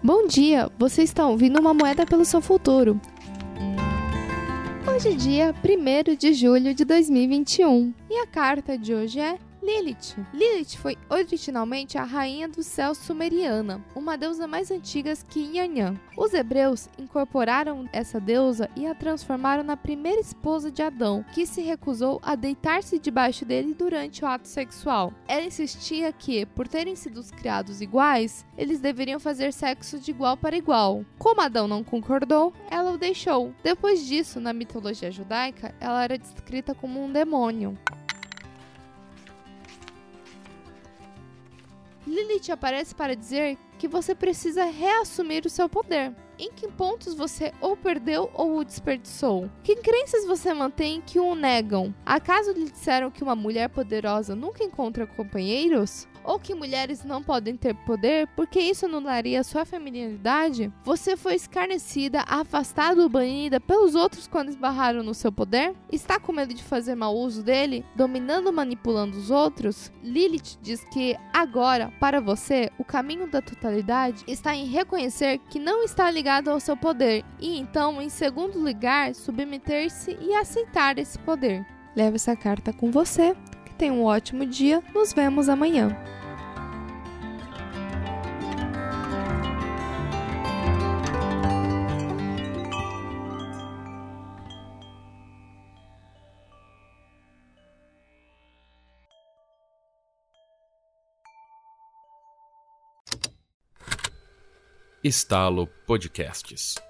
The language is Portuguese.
Bom dia, você está ouvindo uma moeda pelo seu futuro. Hoje é dia 1 de julho de 2021 e a carta de hoje é Lilith. Lilith foi originalmente a rainha do céu sumeriana, uma deusa mais antiga que Yanyan. Os hebreus incorporaram essa deusa e a transformaram na primeira esposa de Adão, que se recusou a deitar-se debaixo dele durante o ato sexual. Ela insistia que, por terem sido criados iguais, eles deveriam fazer sexo de igual para igual. Como Adão não concordou, ela o deixou. Depois disso, na mitologia judaica, ela era descrita como um demônio. Lilith aparece para dizer que você precisa reassumir o seu poder. Em que pontos você ou perdeu ou o desperdiçou? Que crenças você mantém que o negam? Acaso lhe disseram que uma mulher poderosa nunca encontra companheiros? ou que mulheres não podem ter poder porque isso anularia sua feminilidade? Você foi escarnecida, afastada ou banida pelos outros quando esbarraram no seu poder? Está com medo de fazer mau uso dele, dominando ou manipulando os outros? Lilith diz que agora, para você, o caminho da totalidade está em reconhecer que não está ligado ao seu poder e então, em segundo lugar, submeter-se e aceitar esse poder. Leve essa carta com você. Que tenha um ótimo dia. Nos vemos amanhã. Estalo Podcasts.